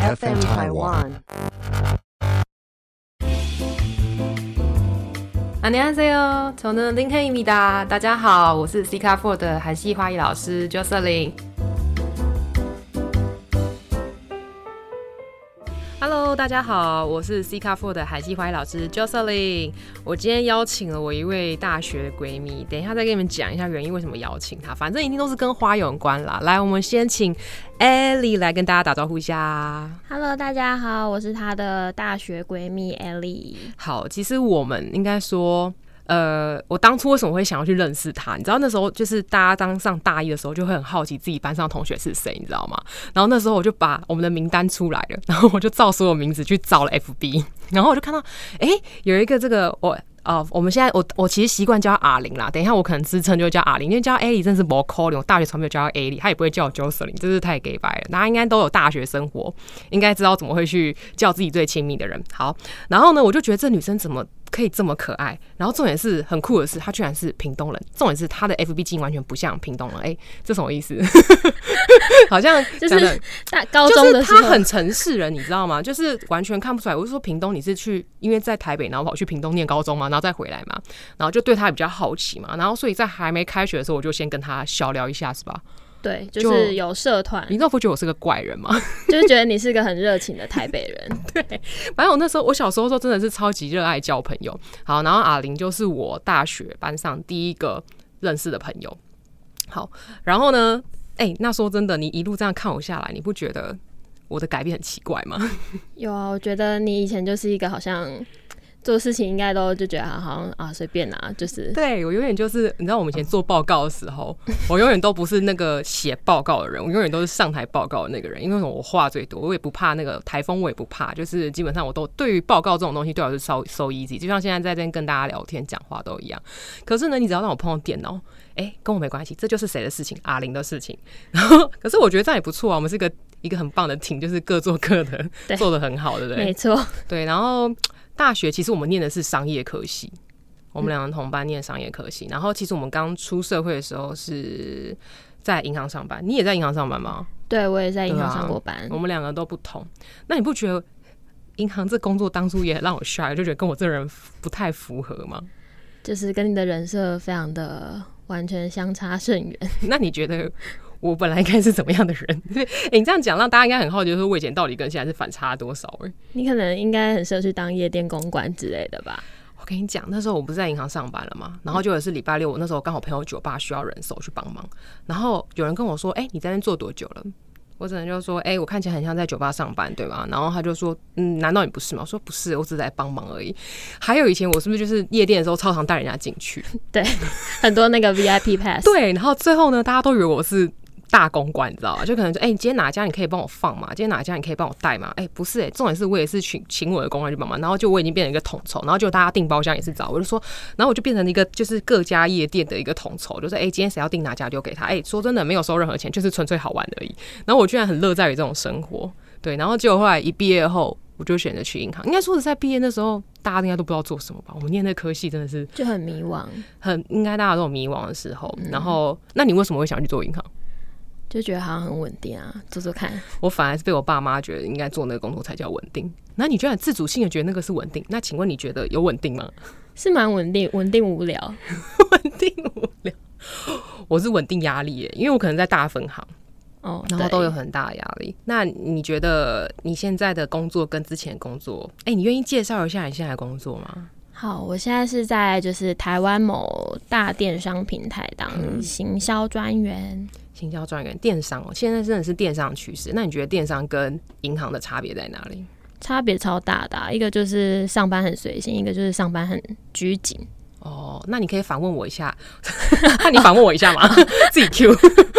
FM Taiwan。 안녕하세요，저는링헤입니다。大家好，我是 C 卡 Four 的韩系花艺老师 Jocelyn。 Hello，大家好，我是 C 卡 Four 的海西花艺老师 Jocelyn。我今天邀请了我一位大学的闺蜜，等一下再跟你们讲一下原因，为什么邀请她。反正一定都是跟花有关啦。来，我们先请 Ellie 来跟大家打招呼一下。Hello，大家好，我是她的大学闺蜜 Ellie。好，其实我们应该说，呃，我当初为什么会想要去认识他？你知道那时候就是大家当上大一的时候，就会很好奇自己班上同学是谁，你知道吗？然后那时候我就把我们的名单出来了，然后我就照所有名字去找了 FB，然后我就看到，哎、有一个这个我。哦，我们现在我我其实习惯叫阿玲啦，等一下我可能自称就叫阿玲，因为叫 A 里真是不扣脸，我大学从没有叫她 A 里，她也不会叫我 Jocelyn，真是太 gay 白了。大家应该都有大学生活，应该知道怎么会去叫自己最亲密的人。好，然后呢，我就觉得这女生怎么可以这么可爱？然后重点是很酷的是，他居然是屏东人，重点是他的 FB 经完全不像屏东人，哎、这什么意思？好像就是大高中的时候，他很城市人，你知道吗？就是完全看不出来。我是说屏东，你是去因为在台北，然后跑去屏东念高中嘛，然后再回来嘛，然后就对他比较好奇嘛，然后所以在还没开学的时候，我就先跟他小聊一下，是吧？对，就就是有社团你，知道不觉得我是个怪人吗？就是觉得你是个很热情的台北人。对反正我那时候，我小时候的时候真的是超级热爱交朋友。好，然后阿玲就是我大学班上第一个认识的朋友。好，然后呢，哎、那说真的，你一路这样看我下来，你不觉得我的改变很奇怪吗？有啊，我觉得你以前就是一个好像做事情应该都就觉得好像啊随便啊，就是对我永远就是，你知道我们以前做报告的时候，我永远都不是那个写报告的人，我永远都是上台报告的那个人，因为我话最多，我也不怕那个台风，我也不怕，就是基本上我都对于报告这种东西对我是 so so easy，就像现在在这边跟大家聊天讲话都一样。可是呢，你只要让我碰到电脑，哎、跟我没关系，这就是谁的事情，阿玲的事情。然后，可是我觉得这样也不错啊，我们是个一个很棒的 team，就是各做各的，做的很好，对不对？没错，对，然后大学其实我们念的是商业科系，我们两个同班念商业科系。然后其实我们刚出社会的时候是在银行上班，你也在银行上班吗？对我也在银行上过班。我们两个都不同。那你不觉得银行这工作当初也让我 shy，就觉得跟我这人不太符合吗？就是跟你的人设非常的完全相差甚远。那你觉得？我本来应该是怎么样的人？欸你这样讲，让大家应该很好奇，就是我以前到底跟现在是反差多少、欸？你可能应该很适合去当夜店公关之类的吧？我跟你讲，那时候我不是在银行上班了嘛，然后就也是礼拜六，我那时候刚好朋友酒吧需要人手去帮忙，然后有人跟我说：“哎、你在那做多久了？”我只能就说：“哎、我看起来很像在酒吧上班，对吧？”然后他就说：“嗯，难道你不是吗？”我说：“不是，我只是来帮忙而已。”还有以前我是不是就是夜店的时候，超常带人家进去？对，很多那个 VIP pass。对，然后最后呢，大家都以为我是大公关，你知道吧？就可能说，哎、你今天哪家你可以帮我放嘛？今天哪家你可以帮我带嘛？哎、不是、哎，重点是我也是请请我的公关去帮忙，然后就我已经变成一个统筹，然后就大家订包厢也是找我，就说，然后我就变成一个就是各家夜店的一个统筹，就是哎、今天谁要订哪家就给他，哎、说真的没有收任何钱，就是纯粹好玩而已。然后我居然很乐在于这种生活，对，然后结果后来一毕业后。我就选择去银行，应该说是在毕业那时候，大家应该都不知道做什么吧。我们念那科系真的是就很迷惘，很应该大家都有迷惘的时候。然后，那你为什么会想去做银行？就觉得好像很稳定啊，做做看。我反而是被我爸妈觉得应该做那个工作才叫稳定。那你居然自主性的觉得那个是稳定？那请问你觉得有稳定吗？是蛮稳定，稳定无聊。稳定无聊。我是稳定压力耶，因为我可能在大分行，哦，然后都有很大的压力。那你觉得你现在的工作跟之前的工作，哎、你愿意介绍一下你现在的工作吗？好，我现在是在就是台湾某大电商平台当行销专员。行销专员、电商哦，现在真的是电商趋势。那你觉得电商跟银行的差别在哪里？差别超大的啊、一个就是上班很随性，一个就是上班很拘谨。哦，那你可以反问我一下，那 你反问我一下嘛？自己 Q，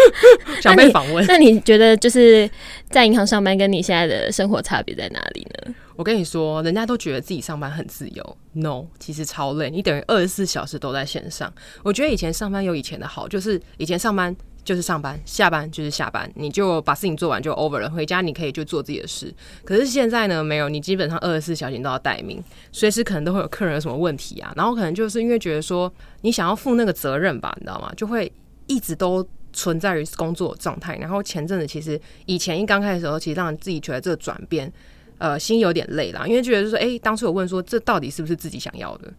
想被访问。那你觉得就是在银行上班跟你现在的生活差别在哪里呢？我跟你说，人家都觉得自己上班很自由，no，其实超累。你等于二十四小时都在线上。我觉得以前上班有以前的好，就是以前上班就是上班，下班就是下班，你就把事情做完就 over 了，回家你可以就做自己的事。可是现在呢，没有，你基本上二十四小时都要待命，随时可能都会有客人有什么问题啊，然后可能就是因为觉得说你想要负那个责任吧，你知道吗？就会一直都存在于工作状态。然后前阵子其实以前一刚开始的时候，其实让自己觉得这个转变，呃，心有点累啦，因为觉得就说，哎、当初有问说这到底是不是自己想要的？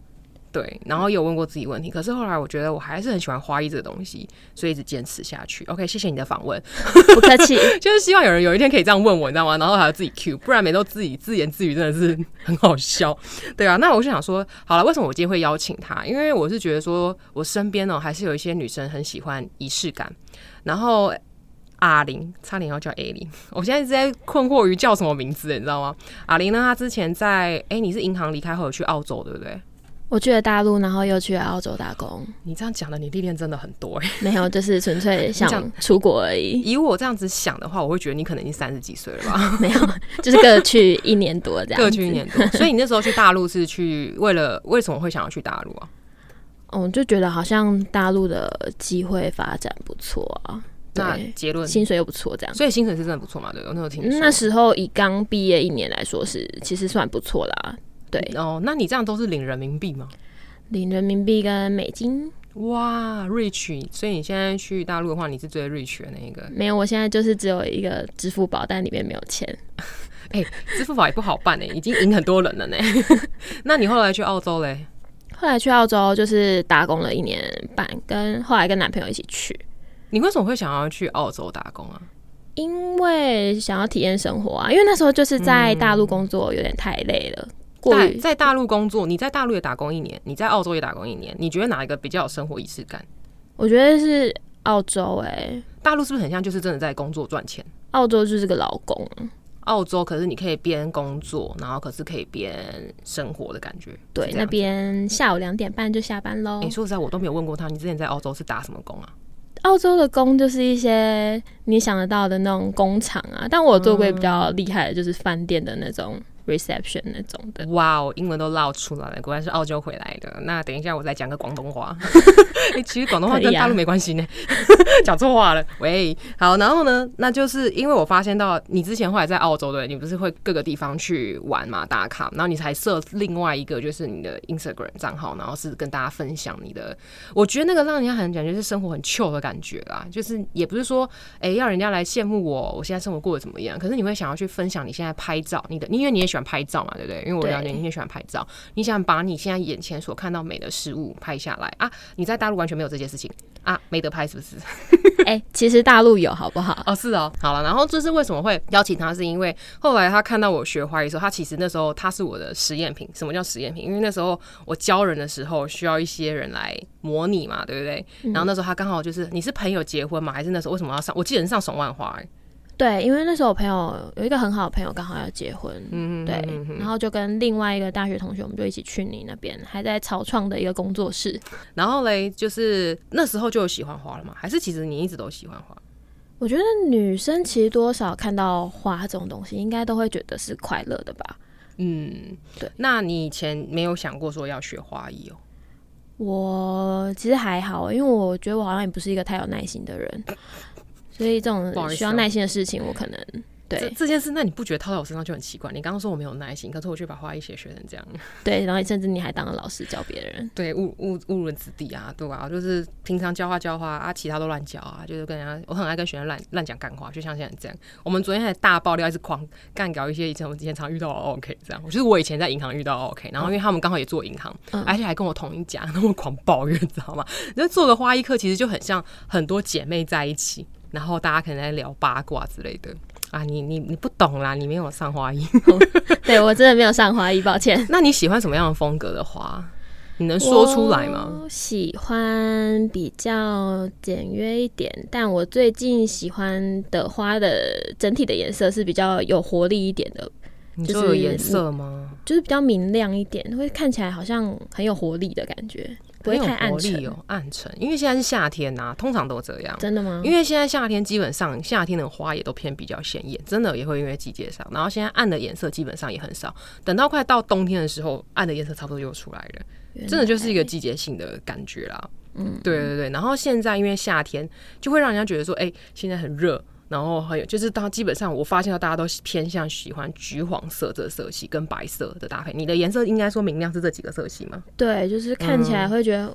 对，然后有问过自己问题，可是后来我觉得我还是很喜欢花艺这个东西，所以一直坚持下去。OK，谢谢你的访问，不客气。就是希望有人有一天可以这样问我，你知道吗？然后还要自己 Q，不然每都自己自言自语，真的是很好笑。对啊，那我就想说，好了，为什么我今天会邀请他？因为我是觉得说我身边呢还是有一些女生很喜欢仪式感，然后。阿玲差点要叫 A 玲，我现在一直在困惑于叫什么名字，你知道吗？阿玲呢，她之前在哎、你是银行离开后有去澳洲，对不对？我去了大陆，然后又去了澳洲打工，你这样讲的，你历练真的很多哎、没有，就是纯粹 想出国而已，以我这样子想的话，我会觉得你可能已经三十几岁了吧？没有，就是各去一年多这样。各去一。年多。所以你那时候去大陆是去为了为什么会想要去大陆啊？嗯，就觉得好像大陆的机会发展不错啊，那，结论，薪水又不错，这样。所以薪水是真的不错嘛？对，我那时候听说。那时候以刚毕业一年来说是，其实算不错啦。对，哦，那你这样都是领人民币吗？领人民币跟美金哇，rich！所以你现在去大陆的话，你是最 rich 的那一个。没有，我现在就是只有一个支付宝，但里面没有钱。支付宝也不好办呢，已经赢很多人了呢。那你后来去澳洲嘞？后来去澳洲就是打工了一年半，跟后来跟男朋友一起去，你为什么会想要去澳洲打工啊？因为想要体验生活啊。因为那时候就是在大陆工作有点太累了，过于在在大陆工作，你在大陆也打工一年，你在澳洲也打工一年，你觉得哪一个比较有生活仪式感？我觉得是澳洲哎、大陆是不是很像就是真的在工作赚钱？澳洲就是个老工，澳洲可是你可以边工作，然后可是可以边生活的感觉。对，那。边下午两点半就下班喽哎、。说实在，我都没有问过他，你之前在澳洲是打什么工啊？澳洲的工就是一些你想得到的那种工厂啊，但我做过比较厉害的，就是饭店的那种 reception 那种的。哇哦，英文都唠出来了，果然是澳洲回来的。那等一下我再讲个广东话。哎、其实广东话跟大陆没关系呢，讲错话了。喂，好，然后呢，那就是因为我发现到你之前后来在澳洲对，你不是会各个地方去玩嘛，打卡，然后你才设另外一个就是你的 Instagram 账号，然后是跟大家分享你的。我觉得那个让人家很感觉是生活很 chill 的感觉啦，就是也不是说哎、要人家来羡慕我，我现在生活过得怎么样，可是你会想要去分享你现在拍照，你的，因为你也喜欢拍照嘛，对不对？因为我了解对你也喜欢拍照，你想把你现在眼前所看到美的事物拍下来啊！你在大陆完全没有这件事情啊，没得拍是不是？哎、其实大陆有好不好？哦，是哦，好了，然后这是为什么会邀请他，是因为后来他看到我学花艺的时候，他其实那时候他是我的实验品。什么叫实验品？因为那时候我教人的时候需要一些人来模拟嘛，对不对？然后那时候他刚好就是你是朋友结婚嘛，还是那时候为什么要上？我记得你上手万花、欸，对，因为那时候我朋友有一个很好的朋友刚好要结婚，嗯对，然后就跟另外一个大学同学，我们就一起去你那边，还在草创的一个工作室。然后嘞，就是那时候就有喜欢花了嘛？还是其实你一直都喜欢花？我觉得女生其实多少看到花这种东西，应该都会觉得是快乐的吧。嗯，对。那你以前没有想过说要学花艺哦？我其实还好，因为我觉得我好像也不是一个太有耐心的人，所以这种需要耐心的事情，我可能这对这件事，那你不觉得套在我身上就很奇怪？你刚刚说我没有耐心，可是我却把花艺学学成这样，对，然后甚至你还当了老师教别人，对，误误误人子弟啊，对吧、就是平常教花教花啊，其他都乱教啊，就是跟人家，我很爱跟学生乱乱讲干话，就像现在这样。我们昨天还大爆料，一直狂干搞一些以前我们之前常遇到的 OK 这样，就是我以前在银行遇到 OK，然后因为他们刚好也做银行，嗯而且还跟我同一家，那么狂抱怨，知道吗？那做个花艺课，其实就很像很多姐妹在一起，然后大家可能在聊八卦之类的。啊，你你你不懂啦，你没有上花艺。对我真的没有上花艺，抱歉。那你喜欢什么样的风格的花？你能说出来吗？我喜欢比较简约一点，但我最近喜欢的花的整体的颜色是比较有活力一点的，你就是说有颜色吗？就是比较明亮一点，会看起来好像很有活力的感觉，不会很有太暗沉。活力哦，暗沉。因为现在是夏天呐、通常都这样。真的吗？因为现在夏天基本上夏天的花也都偏比较鲜艳，真的也会因为季节上，然后现在暗的颜色基本上也很少。等到快到冬天的时候，暗的颜色差不多又出来了，真的就是一个季节性的感觉啦。嗯，对对对。然后现在因为夏天，就会让人家觉得说，哎、现在很热。然后还有就是，当基本上我发现到大家都偏向喜欢橘黄色这个色系跟白色的搭配。你的颜色应该说明亮是这几个色系吗？对，就是看起来会觉得，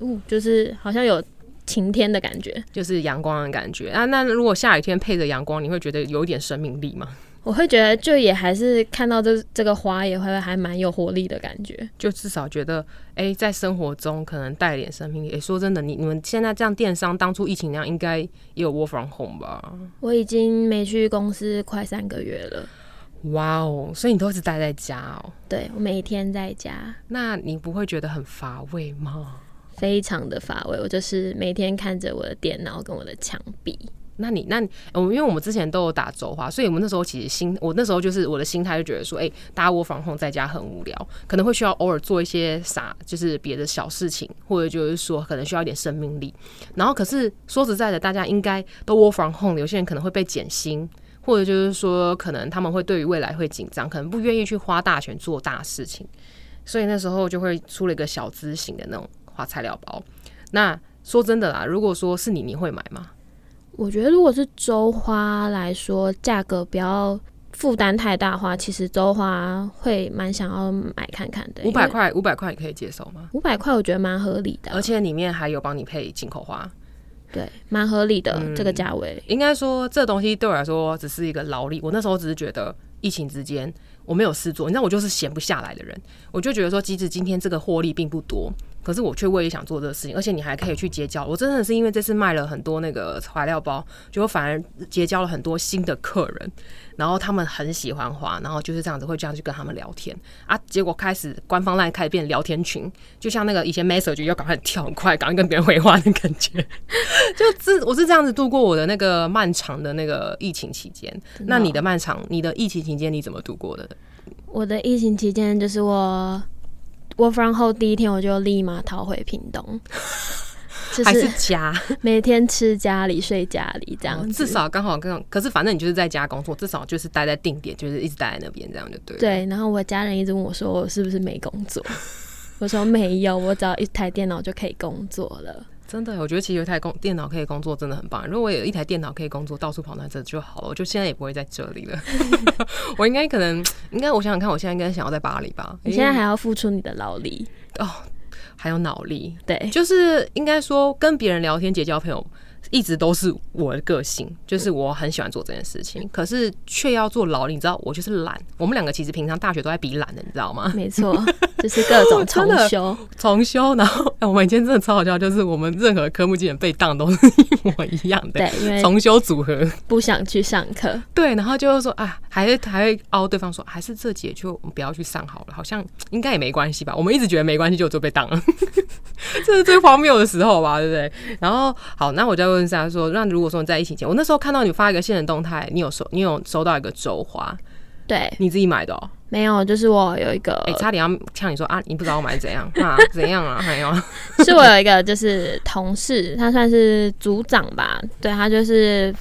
嗯，就是好像有晴天的感觉，就是阳光的感觉啊。那如果下雨天配着阳光，你会觉得有一点生命力吗？我会觉得就也还是看到这这个花也会还蛮有活力的感觉。就至少觉得，哎、在生活中可能带点生命力。诶说真的，你你们现在这样电商，当初疫情那样，应该也有 work from home 吧？我已经没去公司快三个月了，哇哦，所以你都一直待在家哦。对我每天在家，那你不会觉得很乏味吗？非常的乏味。我就是每天看着我的电脑跟我的墙壁。那你那我们因为我们之前都有打周话，所以我们那时候其实心，我那时候就是我的心态就觉得说，哎、大家窝防控在家很无聊，可能会需要偶尔做一些啥，就是别的小事情，或者就是说可能需要一点生命力。然后可是说实在的，大家应该都窝防控，有些人可能会被减薪。或者就是说，可能他们会对于未来会紧张，可能不愿意去花大钱做大事情，所以那时候就会出了一个小资型的那种花材料包。那说真的啦，如果说是你，你会买吗？我觉得如果是周花来说，价格不要负担太大的话，其实周花会蛮想要买看看的。五百，块，五百块你可以接受吗？五百块我觉得蛮合理的，而且里面还有帮你配进口花。对，蛮合理的、嗯这个价位。应该说，这东西对我来说只是一个劳力。我那时候只是觉得疫情之间我没有事做，你知道我就是闲不下来的人，我就觉得说，即使今天这个获利并不多，可是我却为也想做这个事情，而且你还可以去结交。我真的是因为这次卖了很多那个材料包，就反而结交了很多新的客人，然后他们很喜欢花，然后就是这样子会这样去跟他们聊天啊。结果开始官方 line 开始变聊天群，就像那个以前 message 要赶快跳很快，赶快跟别人回话的感觉。就是我是这样子度过我的那个漫长的那个疫情期间。那你的漫长，你的疫情期间你怎么度过的？我的疫情期间，就是我 work from home 第一天，我就立马逃回屏东，就还是是家？每天吃家里睡家里这样至少刚好跟，可是反正你就是在家工作，至少就是待在定点，就是一直待在那边，这样就对。对，然后我家人一直问我说我是不是没工作，我说没有，我只要一台电脑就可以工作了。真的，我觉得其实有一台工电脑可以工作真的很棒。如果我有一台电脑可以工作，到处跑那这就好了。我就现在也不会在这里了。我应该可能，应该我想想看，我现在应该想要在巴黎吧。你现在还要付出你的劳力，哦，还有脑力，对，就是应该说跟别人聊天结交朋友，一直都是我的个性，就是我很喜欢做这件事情，可是却要做劳力。你知道，我就是懒。我们两个其实平常大学都在比懒的，你知道吗？没错，就是各种重修。重修，然后、哎我们以前真的超好笑，就是我们任何科目基本被当都是一模一样的。对，因为重修组合，不想去上课，对，然后就是说，啊，还会还会凹对方说，还是这节就不要去上好了，好像应该也没关系吧。我们一直觉得没关系，就就被当了，这是最荒谬的时候吧，对不对？然后好，那我再问一下说，那如果说你在疫情前，我那时候看到你发一个现实动态，你有收你有收到一个周花，对，你自己买的哦、没有，就是我有一个，哎、差点要呛你说啊，你不知道我买怎样啊？怎样啊？还有，是我有一个就是同事，他算是组长吧，对他就是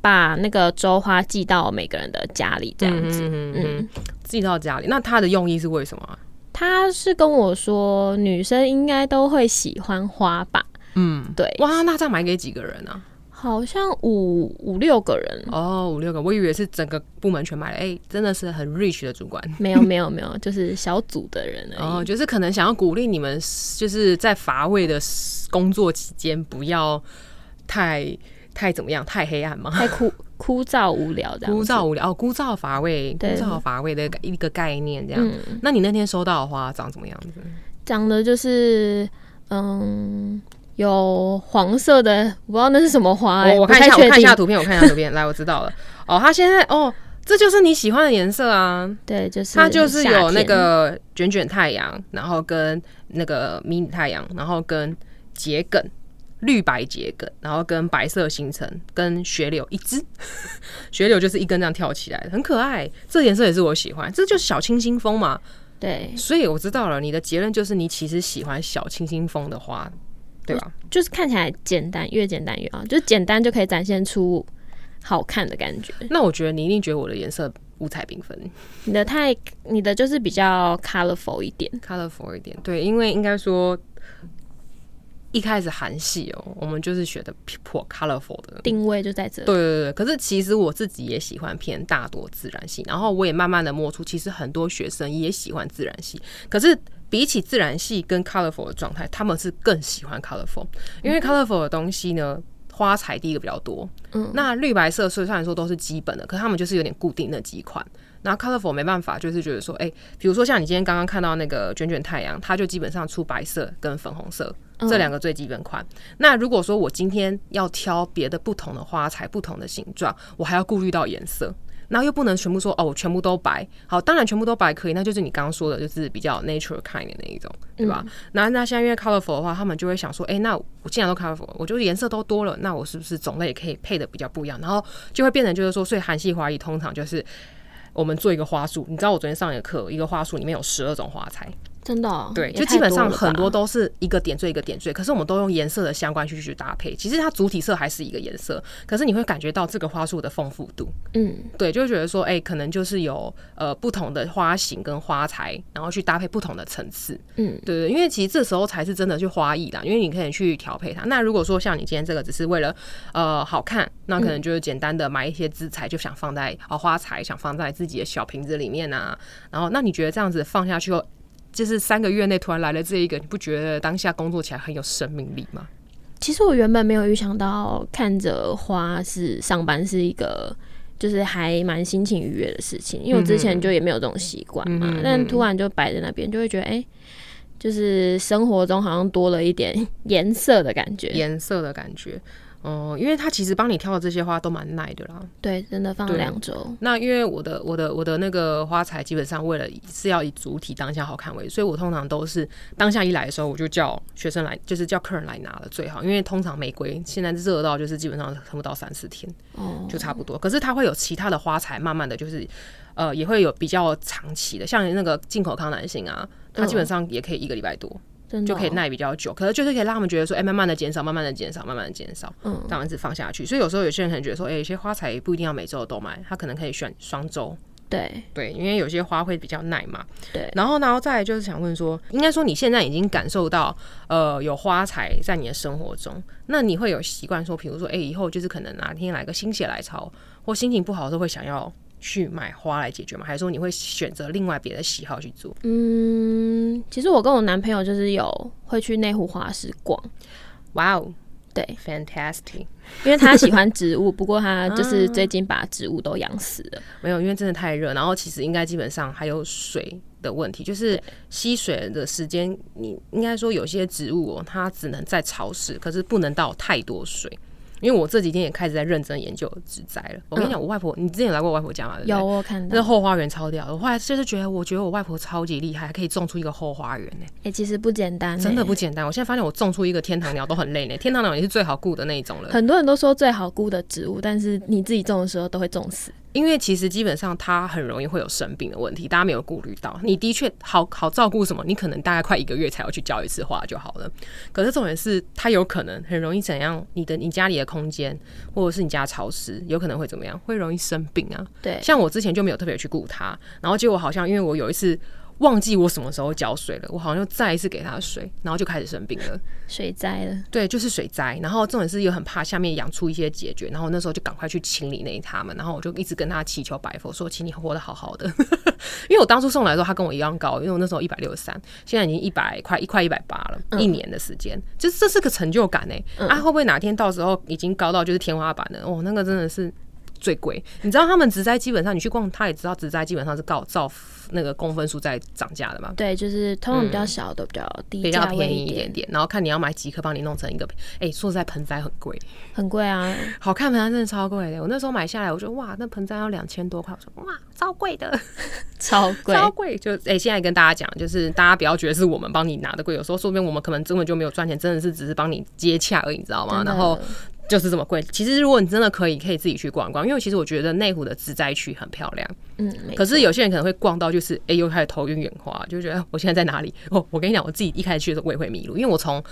把那个周花寄到每个人的家里这样子。嗯嗯嗯嗯，寄到家里，那他的用意是为什么啊？他是跟我说，女生应该都会喜欢花吧？嗯，对，哇，那这样买给几个人啊？好像五五六个人。哦，五六个，我以为是整个部门全买了。哎、真的是很 rich 的主管。没有 没有没有，就是小组的人。哦，就是可能想要鼓励你们，就是在乏味的工作期间不要太太怎么样，太黑暗嘛，太枯枯燥无聊这样子。枯燥无聊哦，枯燥乏味，枯燥乏味的一个概念这样。嗯，那你那天收到的花长什么样子？长得就是嗯。有黄色的，我不知道那是什么花、欸，我我看一下，我看一下图片，我看一下图片，来，我知道了。哦，它现在哦，这就是你喜欢的颜色啊。对，就是它就是有那个卷卷太阳，然后跟那个迷你太阳，然后跟桔梗。绿白桔梗，然后跟白色星辰，跟雪柳一只，雪柳就是一根这样跳起来的，很可爱。这颜色也是我喜欢，这就是小清新风嘛。对，所以我知道了，你的结论就是你其实喜欢小清新风的花，对吧？就是看起来简单，越简单越好，就是简单就可以展现出好看的感觉。那我觉得你一定觉得我的颜色五彩缤纷你的太，你的就是比较 colorful 一点，，colorful 一点。对，因为应该说，一开始韩系哦，我们就是学的颇 colorful 的定位就在这里。对对对，可是其实我自己也喜欢偏大多自然系，然后我也慢慢的摸出，其实很多学生也喜欢自然系，可是比起自然系跟 colorful 的状态，他们是更喜欢 colorful，因为 colorful 的东西呢。花材第一个比较多，嗯，那绿白色虽然说都是基本的，可是他们就是有点固定那几款。那 colorful 没办法，就是觉得说，哎，比如说像你今天刚刚看到那个卷卷太阳，它就基本上出白色跟粉红色这两个最基本款。那如果说我今天要挑别的不同的花材、不同的形状，我还要顾虑到颜色。然后又不能全部说哦，我全部都白。好，当然全部都白可以，那就是你刚刚说的，就是比较 natural kind 的那一种，对吧？那那现在因为 colorful 的话，他们就会想说，哎，那我既然都 colorful，我觉得颜色都多了，那我是不是种类也可以配的比较不一样？然后就会变成就是说，所以韩系花艺通常就是我们做一个花束。你知道我昨天上一个课，一个花束里面有十二种花材。真的，对，就基本上很多都是一个点缀一个点缀，可是我们都用颜色的相关去去搭配。其实它主体色还是一个颜色，可是你会感觉到这个花束的丰富度。嗯，对，就会觉得说，哎，可能就是有呃不同的花型跟花材，然后去搭配不同的层次。嗯，对对，因为其实这时候才是真的去花艺啦，因为你可以去调配它。那如果说像你今天这个只是为了呃好看，那可能就是简单的买一些资材，就想放在啊花材，想放在自己的小瓶子里面啊。然后，那你觉得这样子放下去后？就是三个月内突然来了这一个，你不觉得当下工作起来很有生命力吗？其实我原本没有预想到看着花是上班是一个，就是还蛮心情愉悦的事情，因为我之前就也没有这种习惯嘛。但突然就摆在那边，就会觉得哎，就是生活中好像多了一点颜色的感觉，颜色的感觉。哦，因为他其实帮你挑的这些花都蛮耐的啦。对，真的放了两周。那因为我的我的我的那个花材基本上为了是要以主体当下好看为主，所以我通常都是当下一来的时候我就叫学生来，就是叫客人来拿了最好。因为通常玫瑰现在热到就是基本上撑不到三四天，哦，就差不多。可是它会有其他的花材，慢慢的就是呃也会有比较长期的，像那个进口康乃馨啊，它基本上也可以一个礼拜多。就可以耐比较久，可是就是可以让他们觉得说，哎，慢慢的减少，慢慢的减少，慢慢的减少，嗯，这样子放下去。所以有时候有些人可能觉得说，哎，有些花材不一定要每周都买，他可能可以选双周。对对，因为有些花会比较耐嘛。对。然后，然后再就是想问说，应该说你现在已经感受到，呃，有花材在你的生活中，那你会有习惯说，比如说，哎，以后就是可能哪天来个心血来潮，或心情不好的时候，会想要。去买花来解决吗？还是说你会选择另外别的喜好去做？嗯，其实我跟我男朋友就是有会去内湖花市逛。哇哦，对，fantastic！因为他喜欢植物，不过他就是最近把植物都养死了。没有，因为真的太热，然后其实应该基本上还有水的问题，就是吸水的时间，你应该说有些植物哦，它只能在潮湿，可是不能到太多水。因为我这几天也开始在认真研究植栽了。我跟你讲，我外婆，你之前有来过我外婆家吗？有，我看到。那后花园超屌，我后来就是觉得，我觉得我外婆超级厉害，可以种出一个后花园呢。哎，其实不简单，真的不简单。我现在发现我种出一个天堂鸟都很累呢。天堂鸟也是最好顾的那一种了。很多人都说最好顾的植物，但是你自己种的时候都会种死。因为其实基本上它很容易会有生病的问题，大家没有顾虑到。你的确好好照顾什么，你可能大概快一个月才要去浇一次花就好了。可是重点是它有可能很容易怎样？你的你家里的空间或者是你家潮湿，有可能会怎么样？会容易生病啊。对，像我之前就没有特别去顾它，然后结果好像因为我有一次。忘记我什么时候浇水了，我好像又再一次给它水，然后就开始生病了，水灾了。对，就是水灾。然后重点是又很怕下面养出一些解决，然后那时候就赶快去清理那它们。然后我就一直跟他祈求白佛说，请你活得好好的。因为我当初送来的时候，他跟我一样高，因为我那时候一百六十三，现在已经一百快一块一百八了，一年的时间，就是这是个成就感呢。啊，会不会哪天到时候已经高到就是天花板了？哦，那个真的是。最贵，你知道他们植栽基本上你去逛，他也知道植栽基本上是告照那个公分数在涨价的嘛。对，就是通常比较小的比较低，比较便宜一点点。然后看你要买几颗，帮你弄成一个。哎，说实在，盆栽很贵，很贵啊！好看盆栽真的超贵的。我那时候买下来，我觉得哇，那盆栽要两千多块，我说哇，超贵的，超贵，超贵。就哎，现在跟大家讲，就是大家不要觉得是我们帮你拿的贵，有时候说不定我们可能根本就没有赚钱，真的是只是帮你接洽而已，你知道吗？然后。就是这么贵。其实如果你真的可以，可以自己去逛逛，因为其实我觉得内湖的自在区很漂亮。嗯，可是有些人可能会逛到就是哎、又开始头晕眼花，就觉得哎我现在在哪里？哦，我跟你讲，我自己一开始去的时候我也会迷路，因为我从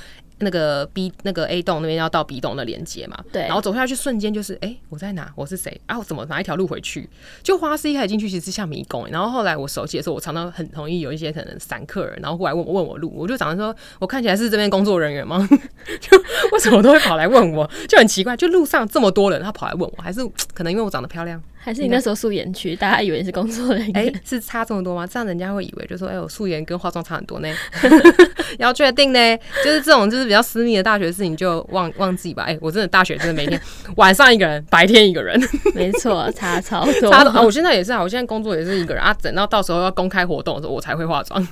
那个 B 那个 A 栋那边要到 B 栋的连接嘛，对然后走下去瞬间就是哎、我在哪？我是谁？啊，我怎么哪一条路回去？就花市一开始进去其实是像迷宫、然后后来我熟悉的时候，我常常很同意有一些可能散客人，然后过来问我问我路，我就常常说我看起来是这边工作人员吗？就为什么都会跑来问我，就很奇怪，就路上这么多人，他跑来问我，还是 可能因为我长得漂亮。还是你那时候素颜去，大家以为你是工作人员。哎、是差这么多吗？这样人家会以为就说，哎、我素颜跟化妆差很多呢。要确定呢，就是这种就是比较私密的大学事情就忘忘记吧。哎、我真的大学真的每天 晚上一个人，白天一个人，没错，差超多。差啊！我现在也是啊，我现在工作也是一个人啊，等到到时候要公开活动的时候，我才会化妆。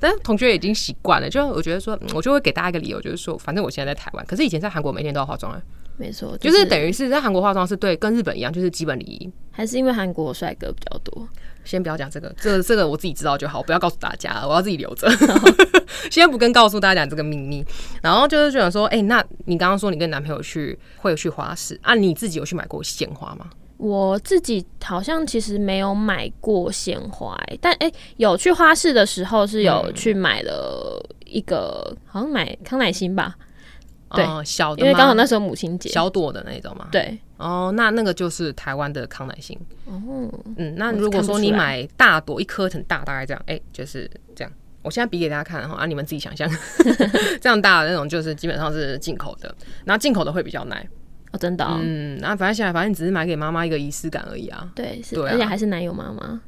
但同学已经习惯了，就我觉得说，嗯我就会给大家一个理由，就是说，反正我现在在台湾，可是以前在韩国每天都要化妆啊，没错，就是等于是在韩国化妆是对跟日本一样，就是基本礼仪。还是因为韩国帅哥比较多。先不要讲这个，这个这个我自己知道就好，不要告诉大家，我要自己留着。先不跟告诉大家讲这个秘密。然后就是想说，哎、那你刚刚说你跟男朋友去会有去花市啊？你自己有去买过鲜花吗？我自己好像其实没有买过鲜花、欸，但哎、有去花市的时候是有去买了一个，好像买康乃馨吧，对哦小的，因为刚好那时候母亲节。小朵的那种嘛。。对，哦，那那个就是台湾的康乃馨。哦，嗯，那如果说你买大朵，一颗很大，大概这样，哎、就是这样。我现在比给大家看哈，啊，你们自己想象，这样大的那种就是基本上是进口的，然后进口的会比较耐。哦，真的、哦，嗯，那反正现在反正你只是买给妈妈一个仪式感而已啊，对，是，而且还是男友妈妈。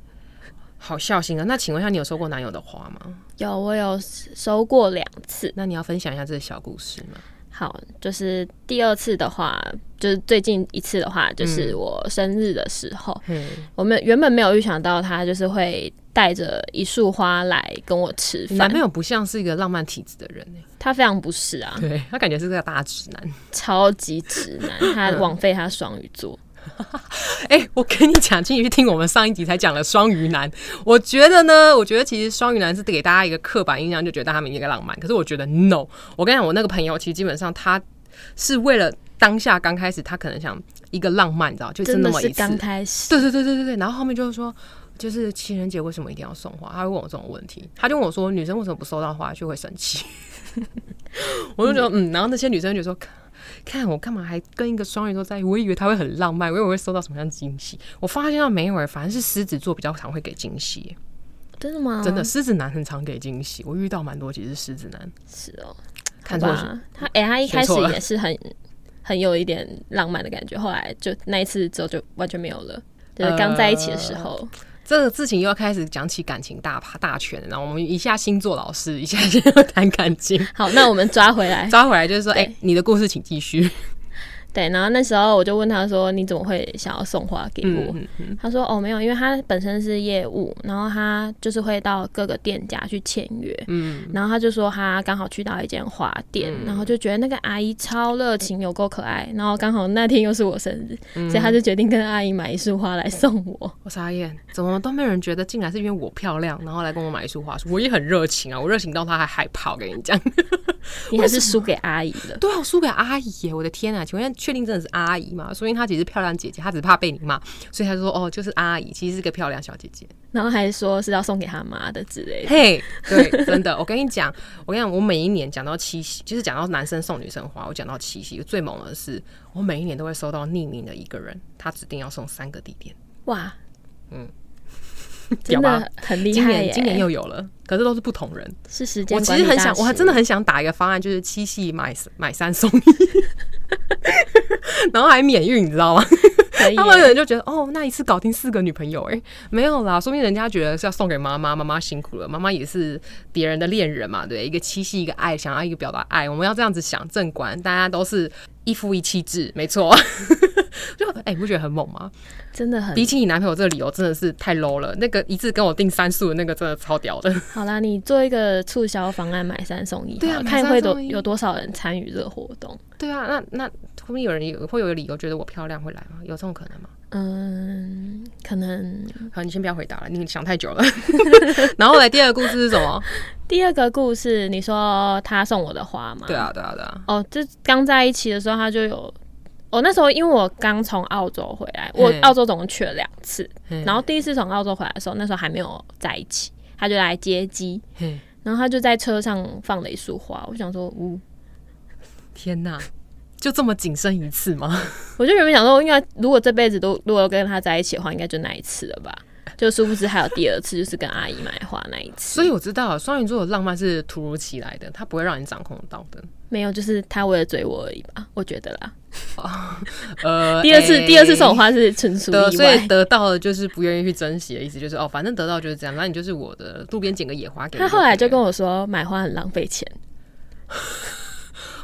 好孝心啊。那请问一下，你有收过男友的花吗？有，我有收过两次。那你要分享一下这个小故事吗？好，就是第二次的话，就是最近一次的话，就是我生日的时候，嗯，我们原本没有预想到他就是会带着一束花来跟我吃饭。男朋，友不像是一个浪漫体质的人呢、他非常不是啊，对他感觉是个大直男。超级直男，他枉费他双鱼座。哎、我跟你讲，请你去听我们上一集才讲了双鱼男。我觉得呢，我觉得其实双鱼男是给大家一个刻板印象，就觉得他们应该浪漫。可是我觉得 no，我跟你讲，我那个朋友其实基本上他是为了当下刚开始，他可能想一个浪漫，你知道，就是那么一次。刚开始，对对对对对对，然后后面就是说，就是情人节为什么一定要送花？他会问我这种问题，他就问我说，女生为什么不收到花就会生气？我就觉得嗯，然后那些女生就说。看看我干嘛还跟一个双鱼座在一起？我以为他会很浪漫，我以为我会收到什么样的惊喜。我发现到没有、欸，反正是狮子座比较常会给惊喜、欸真的吗？真的，狮子男很常给惊喜。我遇到蛮多其实狮子男，是哦，看错吧。他哎、他一开始也是很很有一点浪漫的感觉，后来就那一次之后就完全没有了。就是刚在一起的时候，这个事情又要开始讲起感情大趴大全。然后我们一下星座老师，一下又谈感情，好，那我们抓回来。抓回来就是说，哎、对你的故事请继续。对，然后那时候我就问他说：“你怎么会想要送花给我？”嗯嗯他说：“哦，没有，因为他本身是业务，然后他就是会到各个店家去签约，嗯，然后他就说他刚好去到一间花店，然后就觉得那个阿姨超热情，有够可爱，然后刚好那天又是我生日，嗯所以他就决定跟阿姨买一束花来送我。我傻眼，怎么都没有人觉得竟然是因为我漂亮，然后来跟我买一束花。我也很热情啊，我热情到他还害怕。我跟你讲，你还是输给阿姨了。对啊，我输给阿姨耶！我的天啊，请问确定真的是阿姨吗？说明她其实是漂亮姐姐，她只怕被你骂，所以她就说哦，就是阿姨，其实是个漂亮小姐姐。然后还说是要送给她妈的之类的。嘿，对，真的，我跟你讲，我跟你讲，我每一年讲到七夕，就是讲到男生送女生花，我讲到七夕，最猛的是，我每一年都会收到匿名的一个人，他指定要送三个地点。哇，嗯 嗯，真的很厉今害今年又有了，可是都是不同人。是时间我其实很想，我还真的很想打一个方案，就是七夕买买三送一，然后还免运，你知道吗？他们。人就觉得哦，那一次搞定四个女朋友，哎，没有啦，说明人家觉得是要送给妈妈，妈妈辛苦了，妈妈也是别人的恋人嘛，对，一个七夕，一个爱，想要一个表达爱，我们要这样子想，正管，大家都是一夫一妻制，没错。就哎、你不觉得很猛吗？真的很比起你男朋友这个理由，真的是太 low 了。那个一次跟我订三束的那个，真的超屌的。好啦，你做一个促销方案，买三送一对啊看会多有多少人参与这个活动。对啊，那那会不定有人有会有理由觉得我漂亮会来吗？有这种可能吗？嗯，可能好，你先不要回答了，你想太久了。然后来第二个故事是什么？第二个故事，你说他送我的花吗？对。啊，对啊，对啊。哦，就刚在一起的时候，他就有我那时候因为我刚从澳洲回来，我澳洲总共去了两次，嘿然后第一次从澳洲回来的时候，那时候还没有在一起，他就来接机，嘿，然后他就在车上放了一束花，我想说，呜、天哪，就这么仅剩一次吗？我就原本想说，应该如果这辈子都 如果跟他在一起的话，应该就那一次了吧。就殊不知还有第二次，就是跟阿姨买花那一次。所以我知道双鱼座的浪漫是突如其来的，他不会让你掌控到的。没有，就是他为了追我而已吧，我觉得啦。呃，第二次、欸第二次送我花是纯属得，意所以外。得到的就是不愿意去珍惜的意思，就是哦，反正得到就是这样，那你就是我的，路边捡个野花给你。他后来就跟，我说，买花很浪费钱。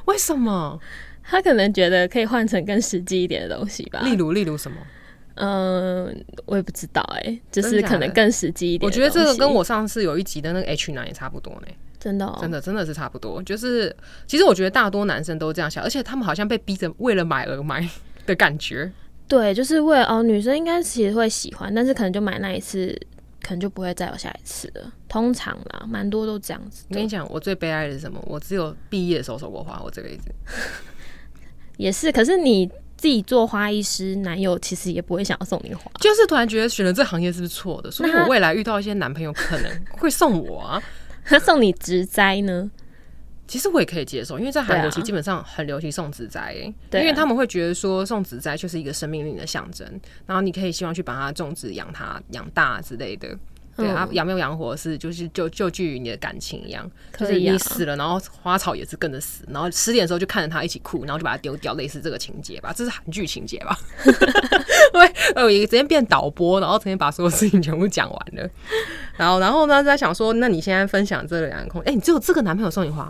为什么？他可能觉得可以换成更实际一点的东西吧。例如，例如什么？嗯，我也不知道哎、就是可能更实际一点我觉。得这个跟我上次有一集的那个 H 男也差不多呢，真的、哦、真的真的是差不多。就是其实我觉得大多男生都这样想，而且他们好像被逼着为了买而买的感觉。对，就是为了哦，女生应该其实会喜欢，但是可能就买那一次，可能就不会再有下一次了。通常啦，蛮多都这样子。我跟你讲，我最悲哀的是什么？我只有毕业的时候收过花，我这辈子。也是，可是你自己做花艺师，男友其实也不会想要送你花。就是突然觉得选了这行业是不是错的？所以我未来遇到一些男朋友可能会送我啊。他送你植栽呢？其实我也可以接受，因为在韩国其实基本上很流行送植栽、欸，对啊因为他们会觉得说送植栽就是一个生命力的象征，然后你可以希望去把它种植、养它、养大之类的。对嗯。啊，养没有养活是就是就就据于你的感情一样，就是你死了，然后花草也是跟着死，然后十点的时候就看着他一起哭，然后就把它丢掉，类似这个情节吧，这是韩剧情节吧？对，呃，我直接变导播，然后直接把所有事情全部讲完了，然后然后呢，在想说，那你现在分享这两个空，哎、你只有这个男朋友送你花？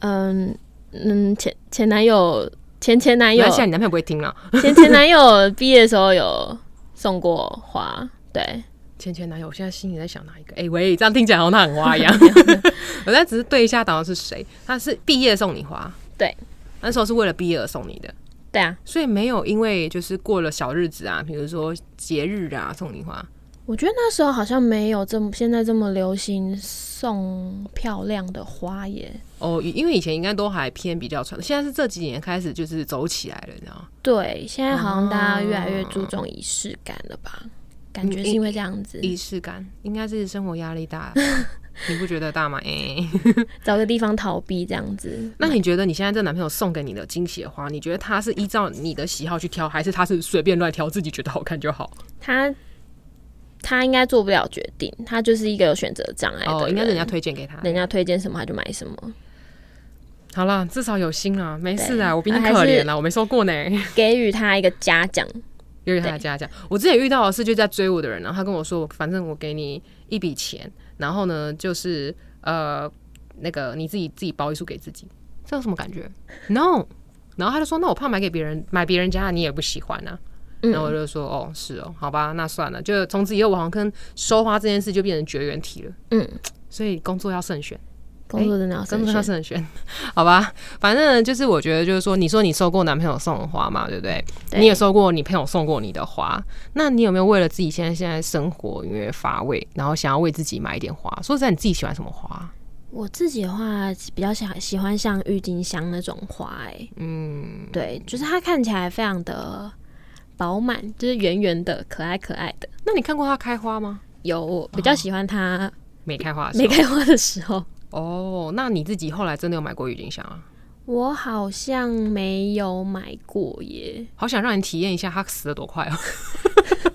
啊、嗯嗯，前前男友前前男友。没关系啊，你男朋友不会听了。前前男友毕业的时候有送过花，对，前前男友，我现在心里在想哪一个？哎、喂，这样听起来好像他很花一样。我在只是对一下，导游是谁？他是毕业送你花，对，那时候是为了毕业而送你的，对啊，所以没有因为就是过了小日子啊，比如说节日啊送你花。我觉得那时候好像没有这么现在这么流行送漂亮的花耶。哦，因为以前应该都还偏比较传统，现在是这几年开始就是走起来了，你知道吗？对，现在好像大家越来越注重仪式感了吧？感觉是因为这样子，仪式感应该是生活压力大，你不觉得大吗？哎、找个地方逃避这样子。那你觉得你现在这男朋友送给你的惊喜的花，你觉得他是依照你的喜好去挑，还是他是随便乱挑，自己觉得好看就好？他他应该做不了决定，他就是一个有选择障碍的哦，应该是人家推荐给他。人家推荐什么他就买什么。好了，至少有心啊，没事啊，我比你可怜啊，我没说过呢。给予他一个嘉奖，因为他的家讲，我之前遇到的是就在追我的人，然后他跟我说，反正我给你一笔钱，然后呢就是呃那个你自己自己包一束给自己，这有什么感觉？No，然后他就说，那我怕买给别人买别人家的你也不喜欢啊。嗯然后我就说，哦，是哦，好吧，那算了，就从此以后我好像跟收花这件事就变成绝缘体了。嗯，所以工作要慎选。工作真的要真的要慎选。慎选，好吧？反正就是我觉得，就是说，你说你收过男朋友送的花嘛，对不对？对你也收过你朋友送过你的花，那你有没有为了自己现在现在生活因为乏味，然后想要为自己买一点花？说实在，你自己喜欢什么花？我自己的话比较喜喜欢像郁金香那种花、欸，嗯，对，就是它看起来非常的饱满，就是圆圆的、可爱可爱的。那你看过它开花吗？有我比较喜欢它没开花的时候没开花的时候，哦，那你自己后来真的有买过郁金香啊？我好像没有买过耶。好想让你体验一下它死的多快哦。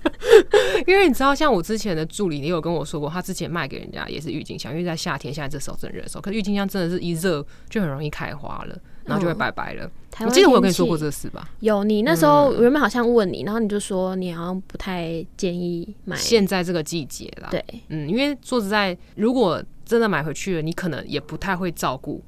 因为你知道，像我之前的助理也有跟我说过，他之前卖给人家也是郁金香，因为在夏天，现在这时候正热的时候，可是郁金香真的是一热就很容易开花了，然后就会嗯拜拜了。台我记得我有跟你说过这事吧？有，你那时候原本好像问你，然后你就说你好像不太建议买。现在这个季节啦，对，嗯，因为说实在，如果真的买回去了，你可能也不太会照顾，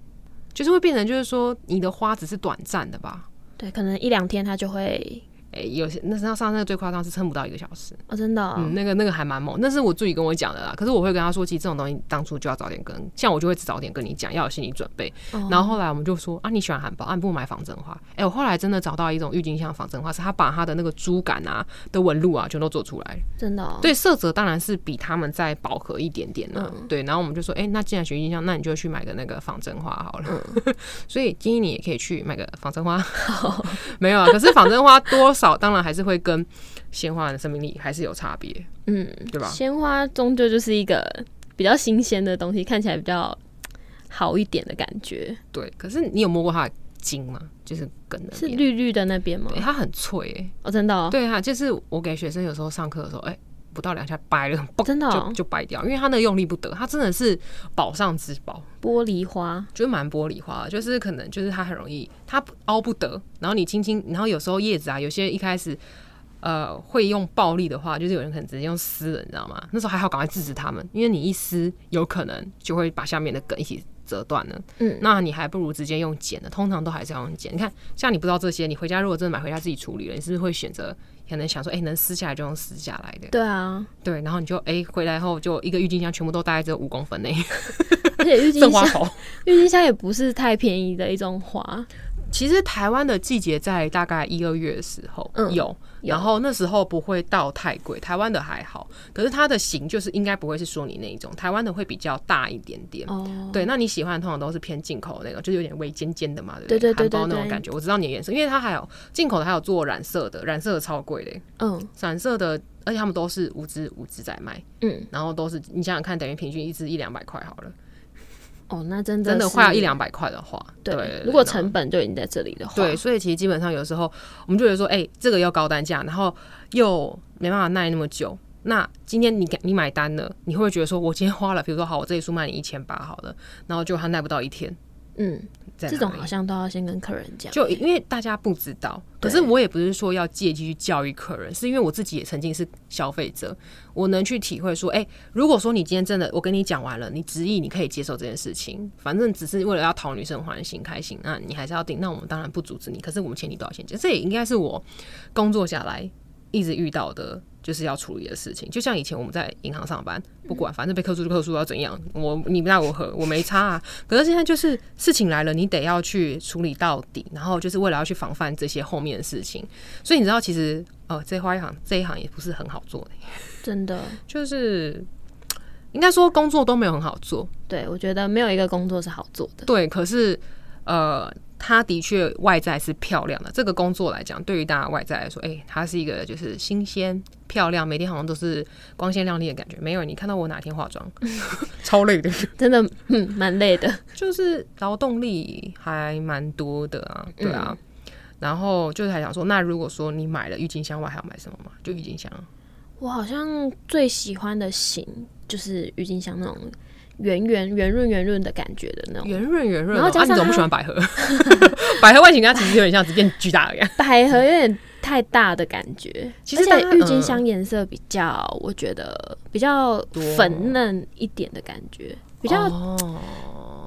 就是会变成就是说你的花只是短暂的吧。对，可能一两天它就会哎、有些那上上那个最夸张是撑不到一个小时，哦，真的哦、嗯，那个那个还蛮猛，那是我助理跟我讲的啦。可是我会跟他说，其实这种东西当初就要早点跟，像我就会早点跟你讲，要有心理准备。哦然后后来我们就说啊，你喜欢汉堡，啊，你不买仿真花。哎、我后来真的找到一种郁金香仿真花，是他把他的那个珠感啊的纹路啊，全都做出来。真的、哦，对，色泽当然是比他们再饱和一点点的、嗯对，然后我们就说，哎、那既然学郁金香，那你就去买个那个仿真花好了。所以建议你也可以去买个仿真花。没有啊，可是仿真花多少当然还是会跟鲜花的生命力还是有差别，嗯，对吧？鲜花终究就是一个比较新鲜的东西，看起来比较好一点的感觉。对，可是你有摸过它的茎吗？就是根那是，绿绿的那边吗对，？它很脆欸、哦，真的哦，对啊，就是我给学生有时候上课的时候，哎、不到两下掰了，嘣真的哦就就掰掉，因为它那个用力不得，它真的是宝上之宝。玻璃花，就是蛮玻璃花，就是可能就是它很容易，它凹不得，然后你轻轻，然后有时候叶子啊，有些一开始呃会用暴力的话，就是有人可能直接用撕了，你知道吗？那时候还好赶快制止他们，因为你一撕，有可能就会把下面的梗一起折断了。嗯那你还不如直接用剪的，通常都还是要用剪。你看，像你不知道这些，你回家如果真的买回家自己处理了，你是不是会选择可能想说，哎、能撕下来就用撕下来的？对啊，对，然后你就哎、回来后就一个郁金香全部都大概只有五公分内，而且郁金香。郁金香也不是太便宜的一种花，其实台湾的季节在大概一二月的时候、有然后那时候不会到太贵，台湾的还好，可是它的型就是应该不会是说你那一种，台湾的会比较大一点点。哦，对，那你喜欢的通常都是偏进口的那种，就是有点微尖尖的嘛，对不对对对对对那种感觉。我知道你的颜色，因为它还有进口的，还有做染色的，染色的超贵的，嗯染色的，而且他们都是五支五支在卖，嗯，然后都是你想想看，等于平均一支一两百块好了，哦，那真的真的是快要一两百块的话，对，对如果成本就已经在这里的话，对，所以其实基本上有时候我们就觉得说，哎、这个要高单价，然后又没办法耐那么久。那今天你你买单了，你会不会觉得说，我今天花了，比如说好，我这一束卖你一千八好了，然后就它耐不到一天，嗯，在这种好像都要先跟客人讲，就因为大家不知道，可是我也不是说要借机去教育客人，是因为我自己也曾经是消费者，我能去体会说，哎、如果说你今天真的我跟你讲完了，你执意你可以接受这件事情，反正只是为了要讨女生欢心开心，那你还是要定，那我们当然不阻止你，可是我们前提都要先讲，这也应该是我工作下来一直遇到的。就是要处理的事情，就像以前我们在银行上班，不管反正被扣住就客诉要怎样，我你不奈我何，我没差啊。可是现在就是事情来了，你得要去处理到底，然后就是为了要去防范这些后面的事情。所以你知道，其实呃，这花一行这一行也不是很好做的，真的，就是应该说工作都没有很好做，对我觉得没有一个工作是好做的，对。可是呃，它的确外在是漂亮的。这个工作来讲，对于大家外在来说，哎、它是一个就是新鲜漂亮，每天好像都是光鲜亮丽的感觉。没有，你看到我哪天化妆，超累的。真的，嗯，蛮累的，就是劳动力还蛮多的啊，对啊。嗯然后就是还想说，那如果说你买了郁金香我，还要买什么吗？就郁金香啊。我好像最喜欢的型就是郁金香那种圆圆圆润圆润的感觉的那种，圆润圆润然后加上你怎么不喜欢百合？百合外形跟它其实有点像，只变巨大而已。百合有点太大的感觉，其实郁金香颜色比较，我觉得比较粉嫩一点的感觉，比较、哦，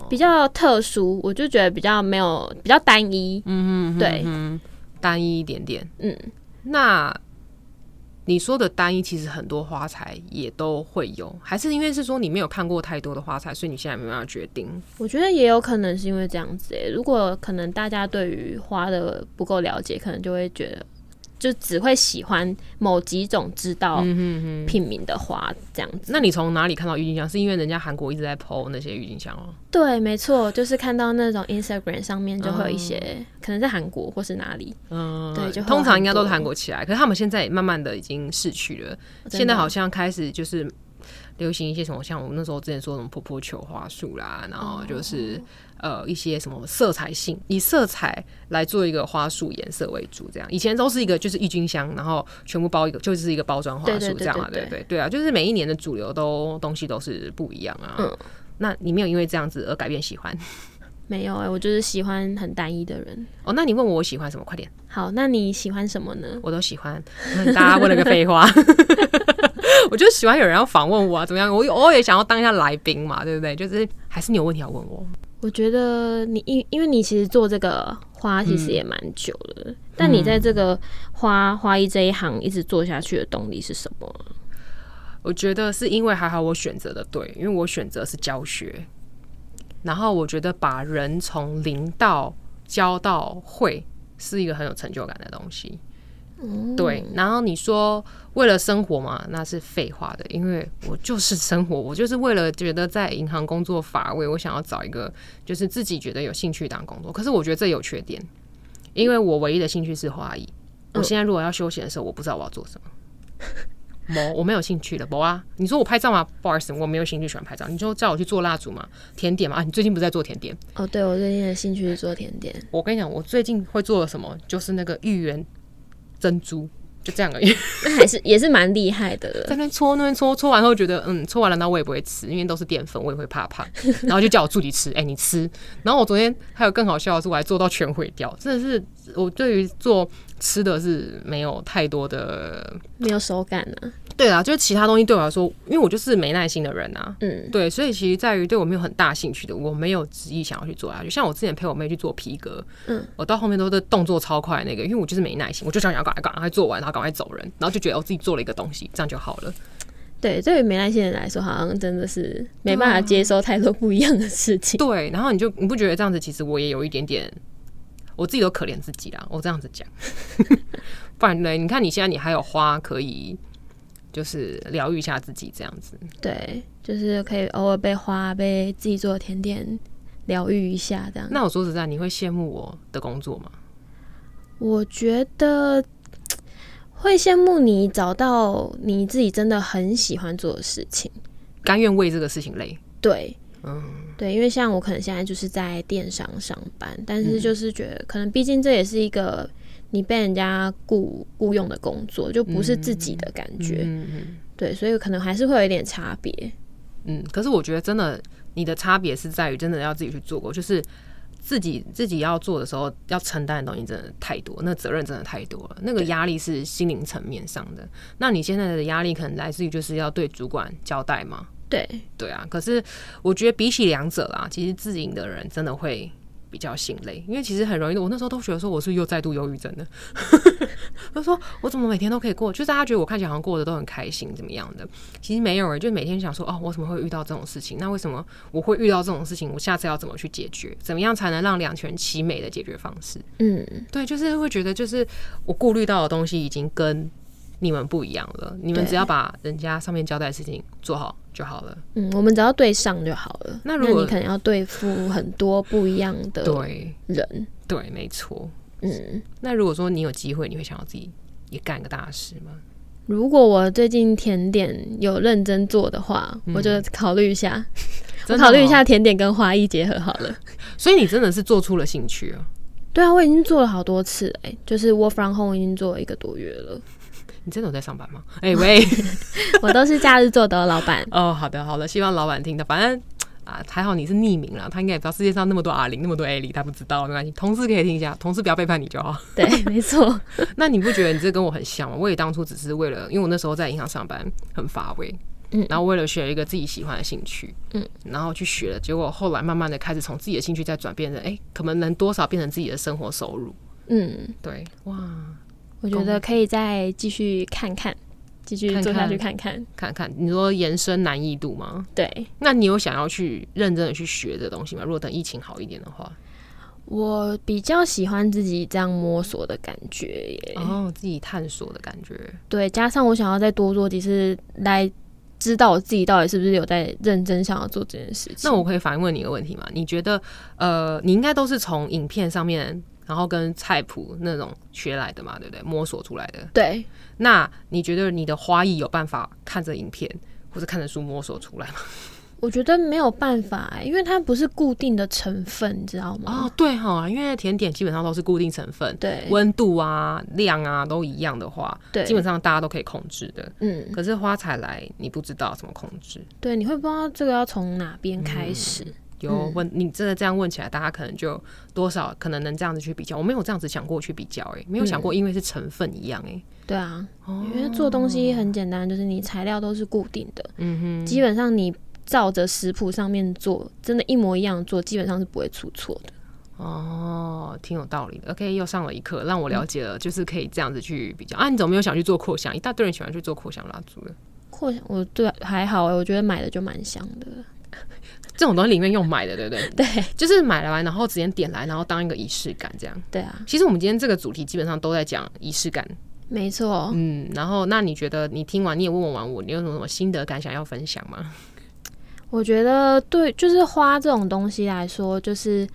比较特殊，我就觉得比较没有比较单一，嗯对。嗯，单一一点点。嗯，那你说的单一，其实很多花材也都会有，还是因为是说你没有看过太多的花材，所以你现在没办法决定？我觉得也有可能是因为这样子诶、如果可能大家对于花的不够了解，可能就会觉得就只会喜欢某几种知道品名的花这样子。那你从哪里看到郁金香？是因为人家韩国一直在 PO 那些郁金香哦。对，没错，就是看到那种 Instagram 上面就会有一些，可能在韩国或是哪里，嗯，对就通常应该都是韩国起来，可是他们现在也慢慢的已经逝去了。现在好像开始就是流行一些什么，像我们那时候之前说什么婆婆球花束啦，然后就是、哦呃一些什么色彩性，以色彩来做一个花束颜色为主，这样。以前都是一个就是郁金香，然后全部包一个就是一个包装花束这样嘛，对对对对啊，就是每一年的主流都东西都是不一样啊。嗯那你没有因为这样子而改变喜欢没有哎、我就是喜欢很单一的人。哦？那你问我我喜欢什么？快点。好，那你喜欢什么呢？我都喜欢。嗯大家问了个废话，我就喜欢有人要访问我啊，怎么样？我偶尔也想要当一下来宾嘛，对不对？就是还是你有问题要问我。我觉得你因因为你其实做这个花其实也蛮久了，但你在这个花花艺这一行一直做下去的动力是什么？我觉得是因为还好我选择的对，因为我选择是教学，然后我觉得把人从零到教到会是一个很有成就感的东西。对，然后你说为了生活嘛，那是废话的，因为我就是生活，我就是为了觉得在银行工作乏味，我想要找一个就是自己觉得有兴趣当工作。可是我觉得这有缺点，因为我唯一的兴趣是花艺。我现在如果要休闲的时候，我不知道我要做什么。没，我没有兴趣的。不啊，你说我拍照吗？不好意思，我没有兴趣喜欢拍照。你就叫我去做蜡烛嘛，甜点嘛。啊，你最近不是在做甜点？哦，对，我最近的兴趣是做甜点。我跟你讲，我最近会做的什么，就是那个芋圆。珍珠就这样而已，那还是也是蛮厉害的。在那边搓那边搓，搓完后觉得嗯，搓完了那我也不会吃，因为都是淀粉，我也会怕胖。然后就叫我助理吃，哎，你吃。然后我昨天还有更好笑的是，我还做到全毁掉，真的是我对于做吃的是没有太多的没有手感呢。对啊，就是其他东西对我来说，因为我就是没耐心的人啊。嗯，对，所以其实在于对我没有很大兴趣的，我没有执意想要去做下去。像我之前陪我妹去做皮革，嗯，我到后面都是动作超快那个，因为我就是没耐心，我就想要赶快赶快做完，然后赶快走人，然后就觉得我自己做了一个东西，这样就好了。对，对于没耐心的人来说，好像真的是没办法接受太多不一样的事情。对，然后你就你不觉得这样子，其实我也有一点点，我自己都可怜自己啦。我这样子讲，不然呢？你看你现在你还有花可以。就是疗愈一下自己，这样子。对，就是可以偶尔被花、被自己做的甜点疗愈一下，这样。那我说实在，你会羡慕我的工作吗？我觉得会羡慕你找到你自己真的很喜欢做的事情，甘愿为这个事情累。对，嗯，对，因为像我可能现在就是在电商上班，但是就是觉得可能毕竟这也是一个。你被人家雇雇佣的工作，就不是自己的感觉，嗯嗯，对，所以可能还是会有一点差别。嗯，可是我觉得真的，你的差别是在于真的要自己去做过，就是自己自己要做的时候要承担的东西真的太多，那责任真的太多了，那个压力是心灵层面上的。那你现在的压力可能来自于就是要对主管交代嘛？对，对啊。可是我觉得比起两者啦，其实自营的人真的会。比较心累，因为其实很容易。我那时候都觉得说，我是又再度忧郁症的。他说我怎么每天都可以过，就是大家觉得我看起来好像过得都很开心，怎么样的？其实没有人，就每天想说，哦，我怎么会遇到这种事情？那为什么我会遇到这种事情？我下次要怎么去解决？怎么样才能让两全其美的解决方式？嗯，对，就是会觉得，就是我顾虑到的东西已经跟。你们不一样了，你们只要把人家上面交代的事情做好就好了。嗯，我们只要对上就好了。那如果你可能要对付很多不一样的对人，对，没错。嗯，那如果说你有机会，你会想要自己也干个大事吗？如果我最近甜点有认真做的话，我就考虑一下，我考虑一下甜点跟花艺结合好了。所以你真的是做出了兴趣啊？对啊，我已经做了好多次哎，就是 work from home 已经做了一个多月了。你真的有在上班吗？哎喂，我都是假日做的，老板。哦，好的好的，希望老板听到。反正啊，还好你是匿名了，他应该也不知道世界上那么多阿玲，那么多艾莉，他不知道没关系。同事可以听一下，同事不要背叛你就好。对，没错。那你不觉得你这跟我很像吗？我也当初只是为了，因为我那时候在银行上班很乏味，嗯，然后为了学一个自己喜欢的兴趣，嗯，然后去学了，结果后来慢慢的开始从自己的兴趣再转变成，哎，可能能多少变成自己的生活收入。嗯，对，哇，我觉得可以再继续看看。继续做下去看看看看，你说延伸难易度吗？对，那你有想要去认真的去学这东西吗？如果等疫情好一点的话，我比较喜欢自己这样摸索的感觉耶，哦，自己探索的感觉。对，加上我想要再多做几次，来知道我自己到底是不是有在认真想要做这件事情。那我可以反问你一个问题吗？你觉得，呃，你应该都是从影片上面。然后跟菜谱那种学来的嘛，对不对？摸索出来的。对。那你觉得你的花艺有办法看着影片或者看着书摸索出来吗？我觉得没有办法，因为它不是固定的成分，你知道吗？哦，对哈，因为甜点基本上都是固定成分，对，温度啊、量啊都一样的话，对，基本上大家都可以控制的。嗯。可是花材来，你不知道怎么控制。对，你会不知道这个要从哪边开始。有问你真的这样问起来，大家可能就多少可能能这样子去比较。我没有这样子想过去比较，哎，没有想过，因为是成分一样，哎，对啊，因为做东西很简单，就是你材料都是固定的，嗯哼，基本上你照着食谱上面做，真的，一模一样做，基本上是不会出错的。哦，挺有道理的。OK，又上了一课，让我了解了，就是可以这样子去比较啊。你怎么没有想去做扩香？一大堆人喜欢去做扩香蜡烛的。扩香，我对还好哎，我觉得买的就蛮香的。这种东西里面用买的，对不对？对，就是买来完，然后直接点来，然后当一个仪式感这样。对啊。其实我们今天这个主题基本上都在讲仪式感。没错。嗯，然后那你觉得你听完，你也问完我，你有什么什么心得感想要分享吗？我觉得对，就是花这种东西来说，就是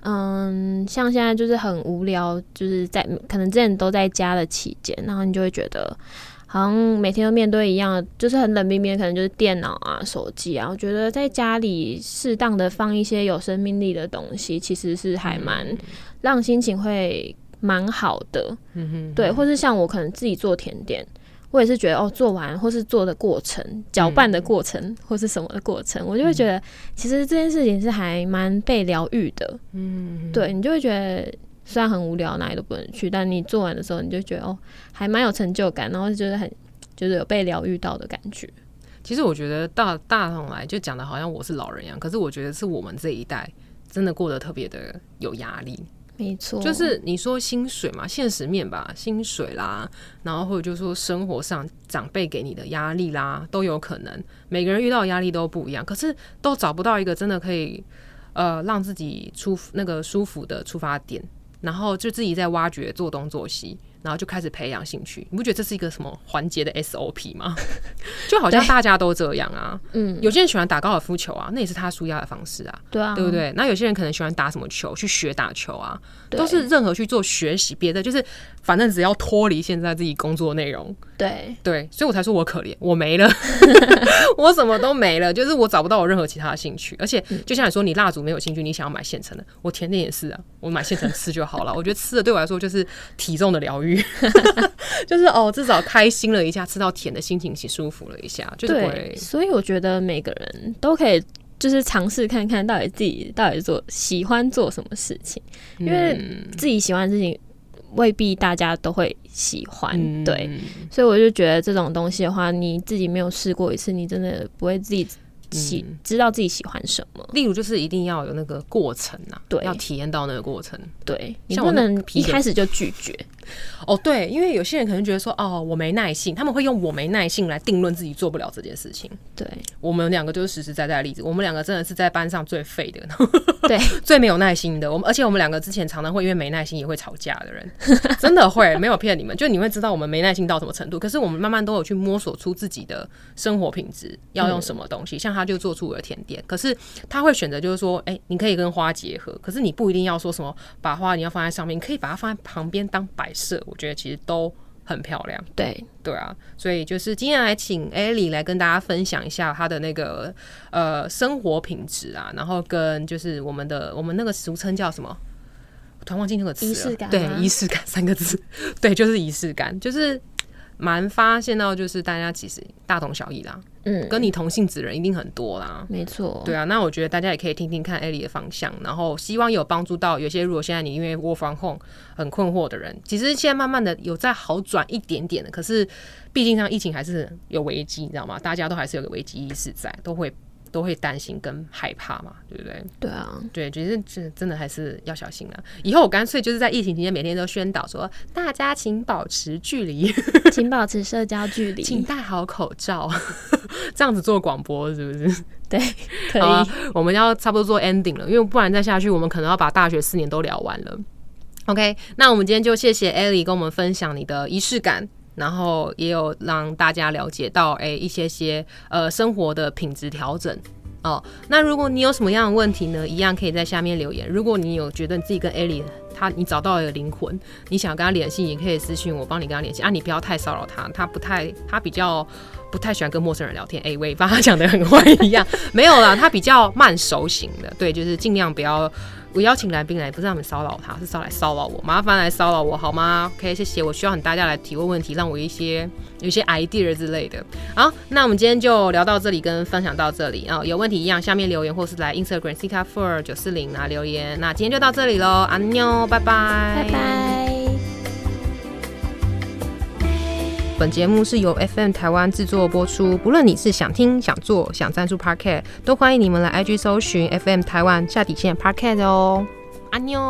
嗯，像现在就是很无聊，就是在可能之前都在家的期间，然后你就会觉得。好像每天都面对一样，就是很冷冰冰，可能就是电脑啊、手机啊。我觉得在家里适当的放一些有生命力的东西，其实是还蛮让心情会蛮好的。嗯哼，对，或是像我可能自己做甜点，我也是觉得哦，做完或是做的过程、搅拌的过程或是什么的过程，我就会觉得其实这件事情是还蛮被疗愈的。嗯，对你就会觉得。虽然很无聊，哪里都不能去，但你做完的时候，你就觉得哦，还蛮有成就感，然后就是很就是有被疗愈到的感觉。其实我觉得大大同来就讲的好像我是老人一样，可是我觉得是我们这一代真的过得特别的有压力。没错，就是你说薪水嘛，现实面吧，薪水啦，然后或者就是说生活上长辈给你的压力啦，都有可能。每个人遇到的压力都不一样，可是都找不到一个真的可以呃让自己出那个舒服的出发点。然后就自己在挖掘做东做西，然后就开始培养兴趣。你不觉得这是一个什么环节的 SOP 吗？就好像大家都这样啊。嗯，有些人喜欢打高尔夫球啊，那也是他舒压的方式啊。对啊，对不对？那有些人可能喜欢打什么球，去学打球啊，都是任何去做学习别的，就是反正只要脱离现在自己工作内容。对对，所以我才说我可怜，我没了，我什么都没了，就是我找不到我任何其他的兴趣。而且就像你说，你蜡烛没有兴趣，你想要买现成的，我甜点也是啊，我买现成吃就好了。我觉得吃的对我来说就是体重的疗愈，就是哦，至少开心了一下，吃到甜的心情起舒服了一下，就是对。所以我觉得每个人都可以就是尝试看看到底自己到底做喜欢做什么事情，因为自己喜欢的事情。未必大家都会喜欢，对，所以我就觉得这种东西的话，你自己没有试过一次，你真的不会自己喜知道自己喜欢什么。例如，就是一定要有那个过程啊，对，要体验到那个过程，对，你不能一开始就拒绝。哦，对，因为有些人可能觉得说，哦，我没耐性，他们会用我没耐性来定论自己做不了这件事情。对，我们两个就是实实在在的例子，我们两个真的是在班上最废的，对，最没有耐心的。我们而且我们两个之前常常会因为没耐心也会吵架的人，真的会没有骗你们，就你会知道我们没耐心到什么程度。可是我们慢慢都有去摸索出自己的生活品质要用什么东西，像他就做出了甜点，可是他会选择就是说，哎，你可以跟花结合，可是你不一定要说什么把花你要放在上面，你可以把它放在旁边当摆。色我觉得其实都很漂亮，对对啊，所以就是今天来请艾莉来跟大家分享一下她的那个呃生活品质啊，然后跟就是我们的我们那个俗称叫什么？我突然忘记那个词了，对，仪式感三个字，对，就是仪式感，就是。蛮发现到，就是大家其实大同小异啦，嗯，跟你同性子人一定很多啦，没错，对啊，那我觉得大家也可以听听看艾莉的方向，然后希望有帮助到有些如果现在你因为 work from home 很困惑的人，其实现在慢慢的有在好转一点点的，可是毕竟像疫情还是有危机，你知道吗？大家都还是有个危机意识在，都会。都会担心跟害怕嘛，对不对？对啊，对，觉得这真的还是要小心了。以后我干脆就是在疫情期间每天都宣导说，大家请保持距离，请保持社交距离，请戴好口罩，这样子做广播是不是？对，可以。我们要差不多做 ending 了，因为不然再下去，我们可能要把大学四年都聊完了。OK，那我们今天就谢谢 Ellie 跟我们分享你的仪式感。然后也有让大家了解到，哎，一些些呃生活的品质调整哦。那如果你有什么样的问题呢，一样可以在下面留言。如果你有觉得你自己跟艾莉他你找到了灵魂，你想跟他联系，也可以私信我，帮你跟他联系啊。你不要太骚扰他，他不太他比较不太喜欢跟陌生人聊天。哎，喂，把他讲的很坏一样，没有啦，他比较慢熟型的，对，就是尽量不要。我邀请来宾来，不是他们骚扰他，是骚来骚扰我，麻烦来骚扰我好吗？OK，谢谢。我需要大家来提问问题，让我一些有一些 idea 之类的。好，那我们今天就聊到这里，跟分享到这里啊。有问题一样，下面留言或是来 Instagram C 卡 Four 九四零啊留言。那今天就到这里喽，安妞，拜拜，拜拜。本节目是由 FM 台湾制作播出。不论你是想听、想做、想赞助 Parket，都欢迎你们来 IG 搜寻 FM 台湾下底线 Parket 哦。阿妞。